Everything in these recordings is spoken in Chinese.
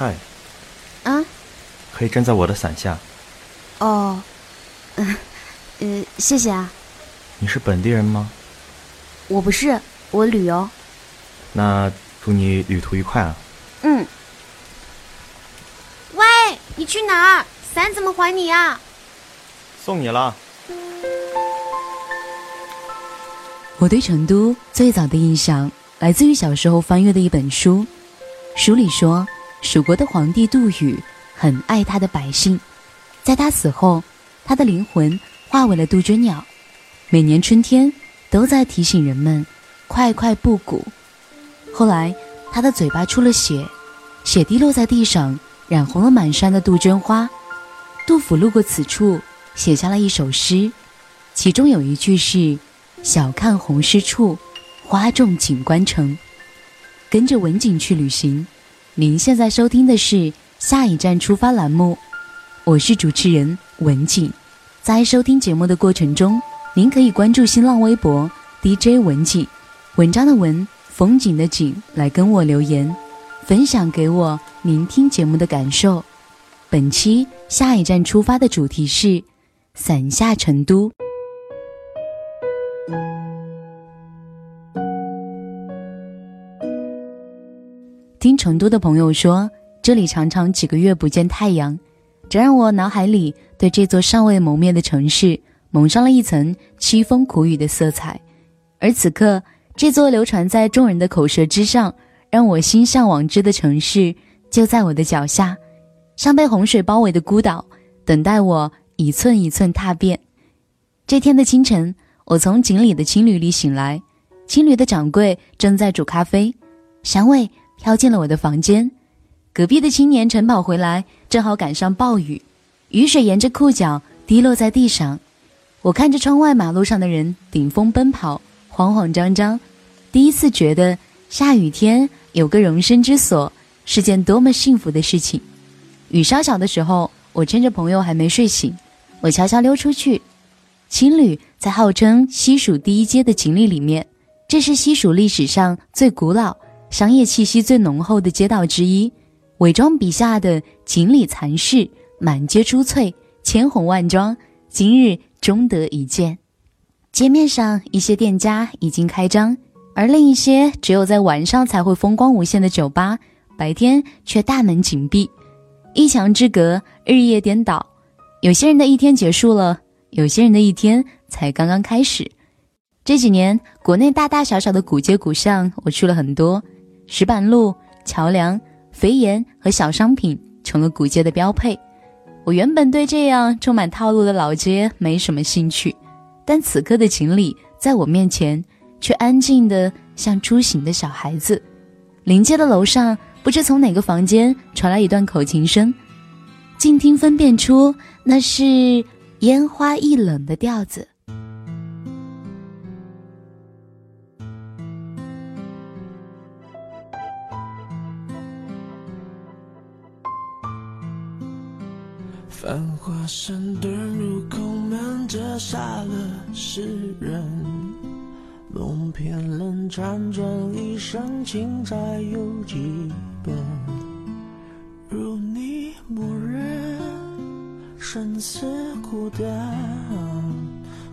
嗨，啊，可以站在我的伞下。哦，嗯，呃，谢谢啊。你是本地人吗？我不是，我旅游。那祝你旅途愉快啊。嗯。喂，你去哪儿？伞怎么还你啊？送你了。我对成都最早的印象来自于小时候翻阅的一本书，书里说，蜀国的皇帝杜宇很爱他的百姓，在他死后，他的灵魂化为了杜鹃鸟，每年春天都在提醒人们快快布谷。后来，他的嘴巴出了血，血滴落在地上，染红了满山的杜鹃花。杜甫路过此处，写下了一首诗，其中有一句是。小看红湿处，花重锦官城。跟着文景去旅行。您现在收听的是下一站出发栏目，我是主持人文景。在收听节目的过程中，您可以关注新浪微博 DJ 文景，文章的文，风景的景，来跟我留言，分享给我您听节目的感受。本期下一站出发的主题是伞下成都。听成都的朋友说，这里常常几个月不见太阳，这让我脑海里对这座尚未谋面的城市蒙上了一层凄风苦雨的色彩。而此刻，这座流传在众人的口舌之上，让我心向往之的城市就在我的脚下，像被洪水包围的孤岛，等待我一寸一寸踏遍。这天的清晨，我从锦里的青旅里醒来，青旅的掌柜正在煮咖啡，香味。飘进了我的房间，隔壁的青年晨跑回来，正好赶上暴雨，雨水沿着裤脚滴落在地上。我看着窗外马路上的人顶风奔跑，慌慌张张，第一次觉得下雨天有个容身之所是件多么幸福的事情。雨稍小的时候，我趁着朋友还没睡醒，我悄悄溜出去。青旅在号称西蜀第一街的锦里里面，这是西蜀历史上最古老。商业气息最浓厚的街道之一，伪装笔下的锦里残市，满街珠翠，千红万妆，今日终得一见。街面上一些店家已经开张，而另一些只有在晚上才会风光无限的酒吧，白天却大门紧闭，一墙之隔，日夜颠倒。有些人的一天结束了，有些人的一天才刚刚开始。这几年，国内大大小小的古街古巷，我去了很多。石板路、桥梁、肥盐和小商品成了古街的标配。我原本对这样充满套路的老街没什么兴趣，但此刻的锦里在我面前却安静的像初醒的小孩子。临街的楼上，不知从哪个房间传来一段口琴声，静听分辨出那是烟花易冷的调子。华山遁入空门，折煞了世人。梦偏冷，辗转一生，情债有几本？如你默认，生死孤单，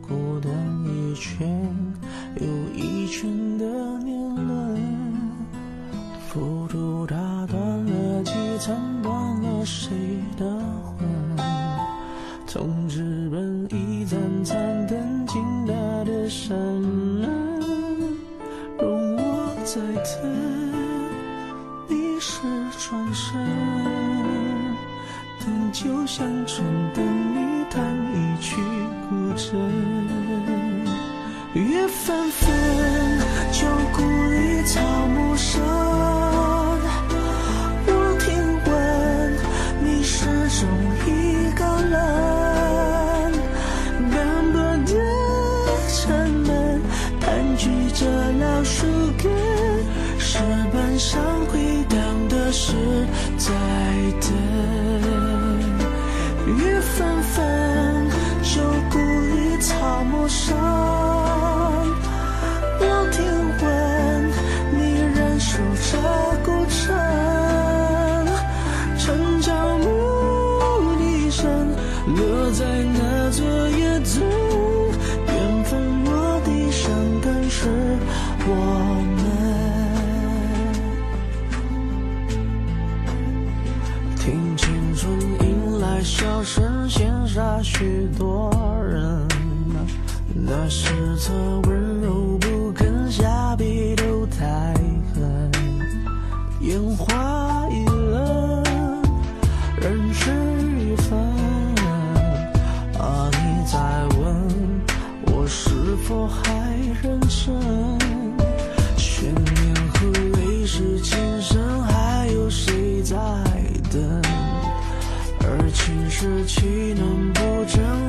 孤单一圈又一圈的年轮，浮屠打断了几层，断了谁的残灯惊他的山峦，容我再等你是转身。等酒香醇，等你弹一曲古筝。月纷纷，旧故里草木深。我听闻，你始终一。desire 小声羡煞许多人，那时他温柔不肯下笔都太狠，烟花易冷，人事已分。啊，你在问我是否还认真？而情是岂能不真？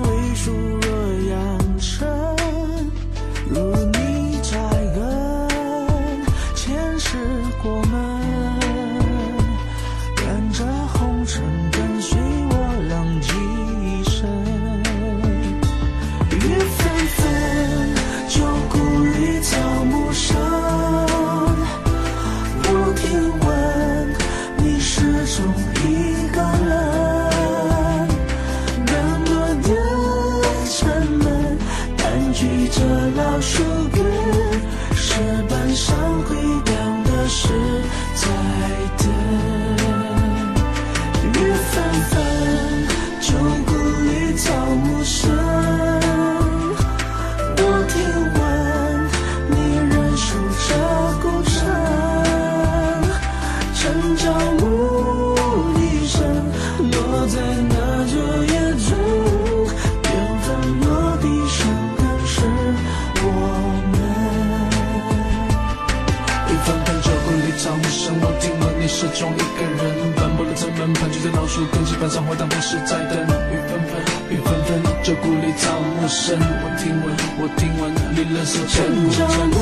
老树根，基本上回荡不是在等。雨纷纷，雨纷纷，旧故里草木深，我听闻，我听闻你仍守着古城。牧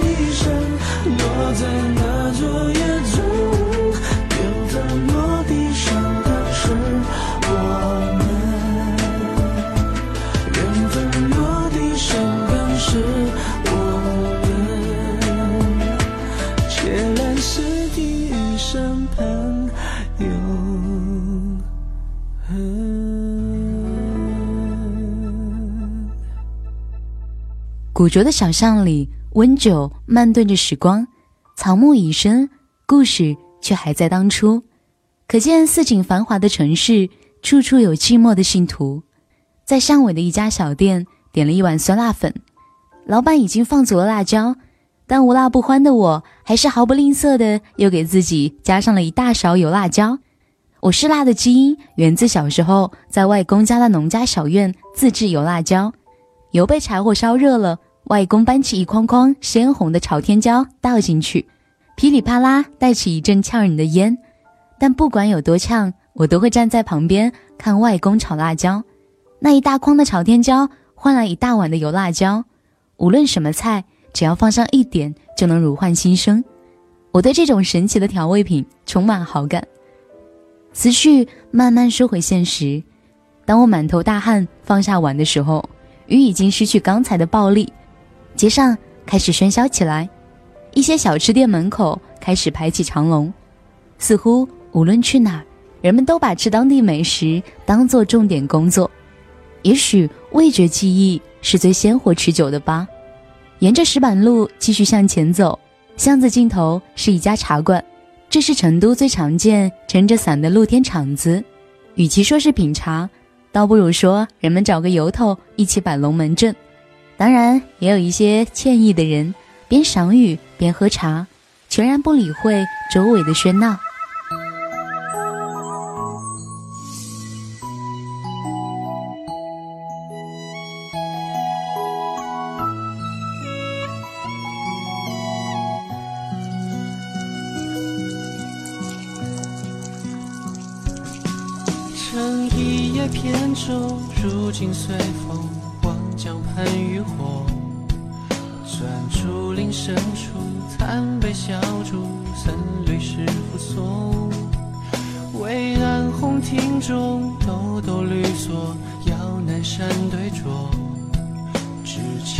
笛声落在那昼夜古拙的小巷里，温酒慢炖着时光，草木已深，故事却还在当初。可见似锦繁华的城市，处处有寂寞的信徒。在巷尾的一家小店，点了一碗酸辣粉，老板已经放足了辣椒，但无辣不欢的我，还是毫不吝啬的又给自己加上了一大勺油辣椒。我是辣的基因源自小时候在外公家的农家小院自制油辣椒。油被柴火烧热了，外公搬起一筐筐鲜红的朝天椒倒进去，噼里啪啦带起一阵呛人的烟。但不管有多呛，我都会站在旁边看外公炒辣椒。那一大筐的朝天椒换来一大碗的油辣椒，无论什么菜，只要放上一点就能如换新生。我对这种神奇的调味品充满好感。思绪慢慢收回现实。当我满头大汗放下碗的时候，雨已经失去刚才的暴力，街上开始喧嚣起来，一些小吃店门口开始排起长龙，似乎无论去哪儿，人们都把吃当地美食当做重点工作。也许味觉记忆是最鲜活持久的吧。沿着石板路继续向前走，巷子尽头是一家茶馆，这是成都最常见撑着伞的露天场子。与其说是品茶，倒不如说人们找个由头一起摆龙门阵。当然，也有一些惬意的人，边赏雨边喝茶，全然不理会周围的喧闹。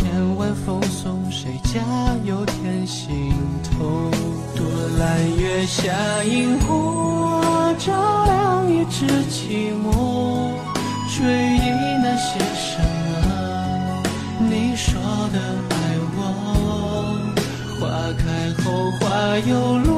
千晚风送，谁家有天心头？多揽月下萤火，照亮一纸寂寞。追忆那些什么？你说的爱我，花开后花又落，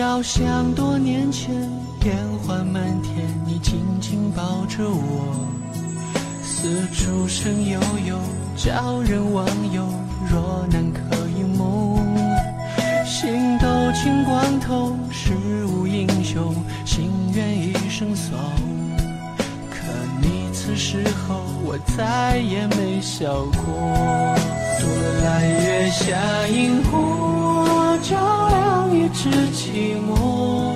好像多年前，烟花满天，你紧紧抱着我，四处声悠悠，叫人忘忧。若难可一梦，心都清光头，世无英雄，心愿一生守。可你此时候，我再也没笑过。多来月下萤火，照亮一只寂寞，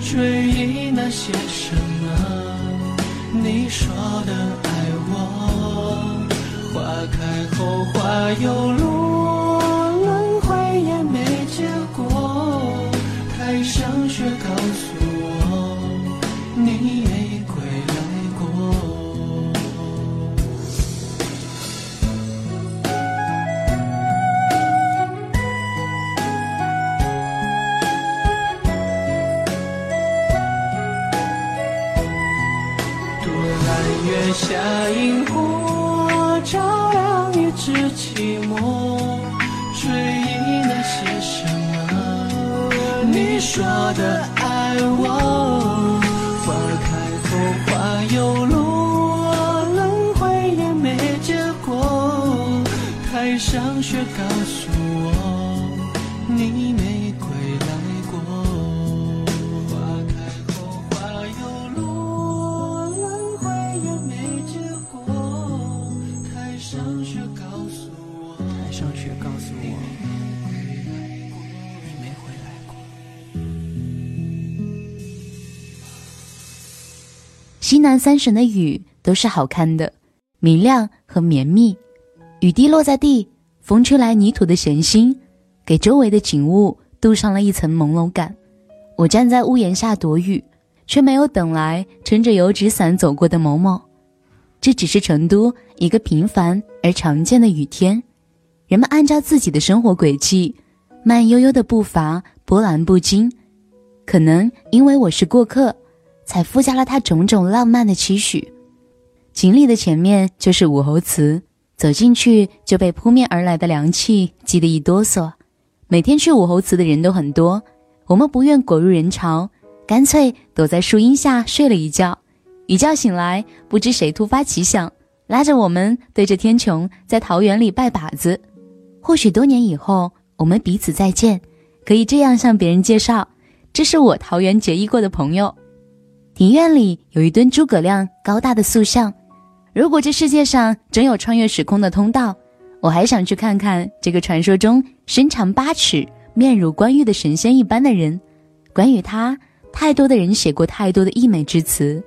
追忆那些什么，你说的爱我。花开后花又落，轮回也没结果。台上雪告诉西南三省的雨都是好看的，明亮和绵密。雨滴落在地，风吹来泥土的咸腥，给周围的景物镀上了一层朦胧感。我站在屋檐下躲雨，却没有等来撑着油纸伞走过的某某。这只是成都一个平凡而常见的雨天，人们按照自己的生活轨迹，慢悠悠的步伐，波澜不惊。可能因为我是过客。才附加了他种种浪漫的期许。锦里的前面就是武侯祠，走进去就被扑面而来的凉气激得一哆嗦。每天去武侯祠的人都很多，我们不愿裹入人潮，干脆躲在树荫下睡了一觉。一觉醒来，不知谁突发奇想，拉着我们对着天穹在桃园里拜把子。或许多年以后，我们彼此再见，可以这样向别人介绍：这是我桃园结义过的朋友。庭院里有一尊诸葛亮高大的塑像。如果这世界上真有穿越时空的通道，我还想去看看这个传说中身长八尺、面如冠玉的神仙一般的人。关于他，太多的人写过太多的溢美之词，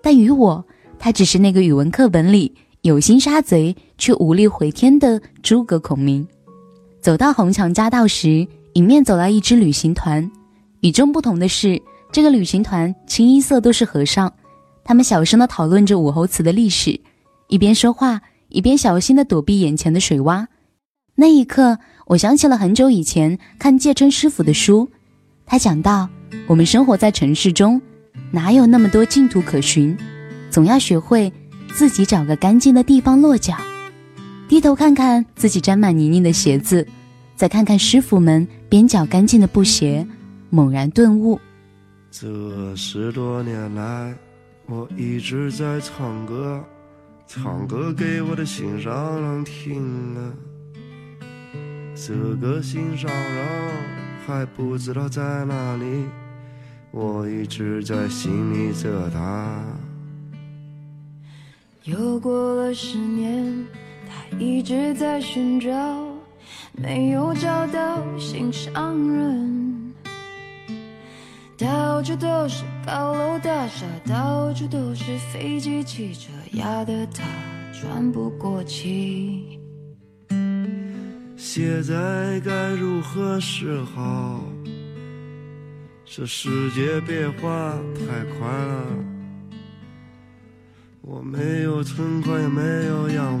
但于我，他只是那个语文课本里有心杀贼却无力回天的诸葛孔明。走到红墙夹道时，迎面走来一支旅行团，与众不同的是。这个旅行团清一色都是和尚，他们小声地讨论着武侯祠的历史，一边说话一边小心地躲避眼前的水洼。那一刻，我想起了很久以前看介春师傅的书，他讲到我们生活在城市中，哪有那么多净土可寻，总要学会自己找个干净的地方落脚，低头看看自己沾满泥泞的鞋子，再看看师傅们边角干净的布鞋，猛然顿悟。这十多年来，我一直在唱歌，唱歌给我的心上人听啊。这个心上人还不知道在哪里，我一直在心里着他。又过了十年，他一直在寻找，没有找到心上人。到处都是高楼大厦，到处都是飞机汽车，压得他喘不过气。现在该如何是好？这世界变化太快了，我没有存款，也没有洋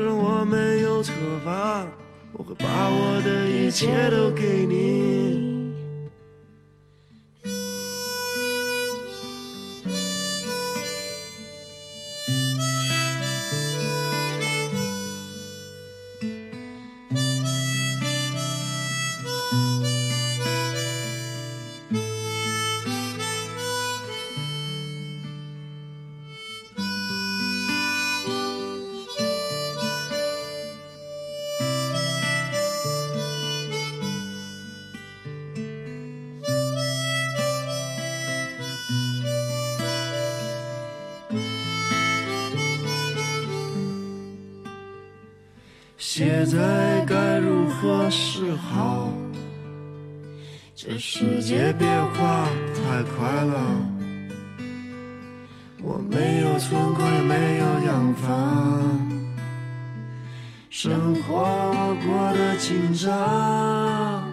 然我没有车房，我会把我的一切都给你。现在该如何是好？这世界变化太快了，我没有存款，也没有洋房，生活过得紧张。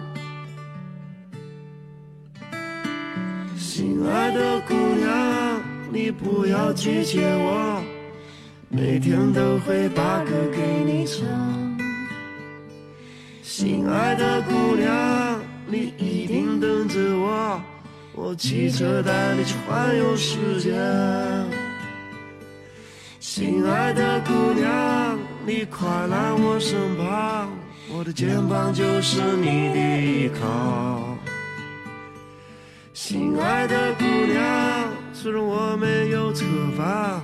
心爱的姑娘，你不要拒绝我，每天都会把歌给你唱。心爱的姑娘，你一定等着我，我骑车带你去环游世界。心爱的姑娘，你快来我身旁，我的肩膀就是你的依靠。心爱的姑娘，虽然我没有车房，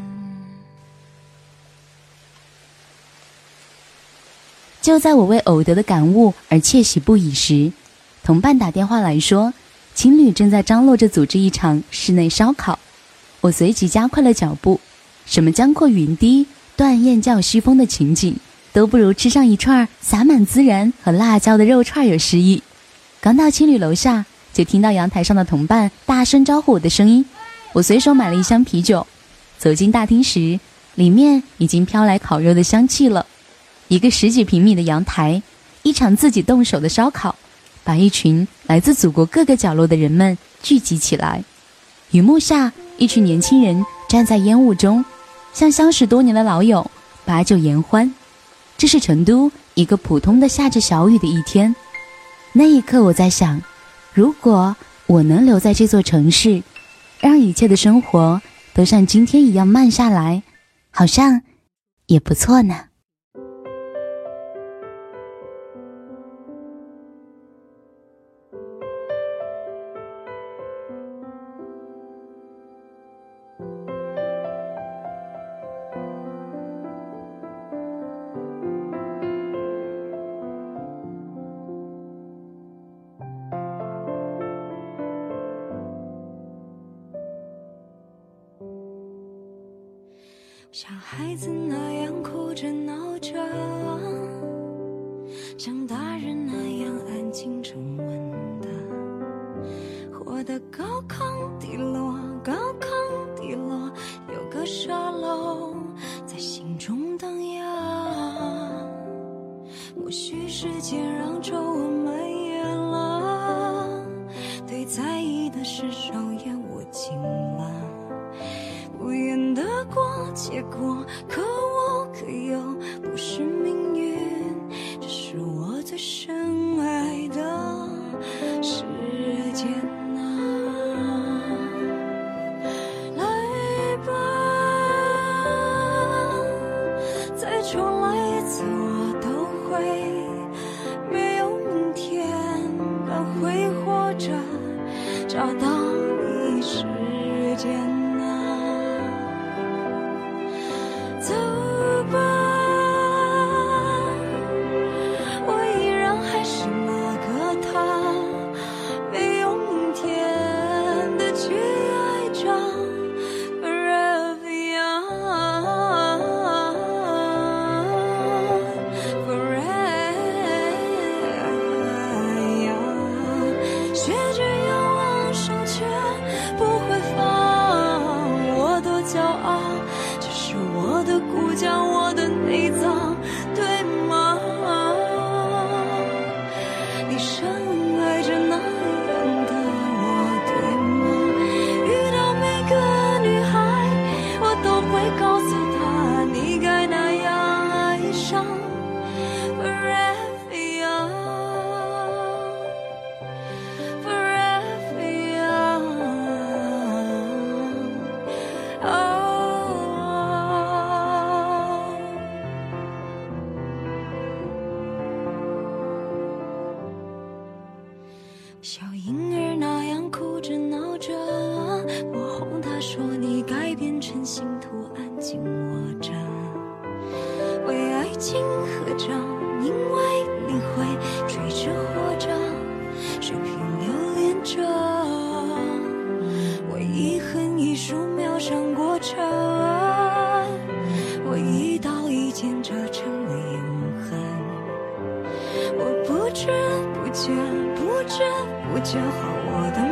就在我为偶得的感悟而窃喜不已时。同伴打电话来说，情侣正在张罗着组织一场室内烧烤。我随即加快了脚步。什么江阔云低、断雁叫西风的情景，都不如吃上一串撒满孜然和辣椒的肉串有诗意。刚到青旅楼下，就听到阳台上的同伴大声招呼我的声音。我随手买了一箱啤酒，走进大厅时，里面已经飘来烤肉的香气了。一个十几平米的阳台，一场自己动手的烧烤。把一群来自祖国各个角落的人们聚集起来，雨幕下，一群年轻人站在烟雾中，像相识多年的老友，把酒言欢。这是成都一个普通的下着小雨的一天。那一刻，我在想，如果我能留在这座城市，让一切的生活都像今天一样慢下来，好像也不错呢。活得高亢低落，高亢低落，有个沙漏在心中荡漾。或许时间让皱纹蔓延了，对在意的事少言我尽了。不愿得过且过，可我可有，间。一树苗上过程，我一刀一剑扎成了永恒。我不知不觉，不知不觉，好我的。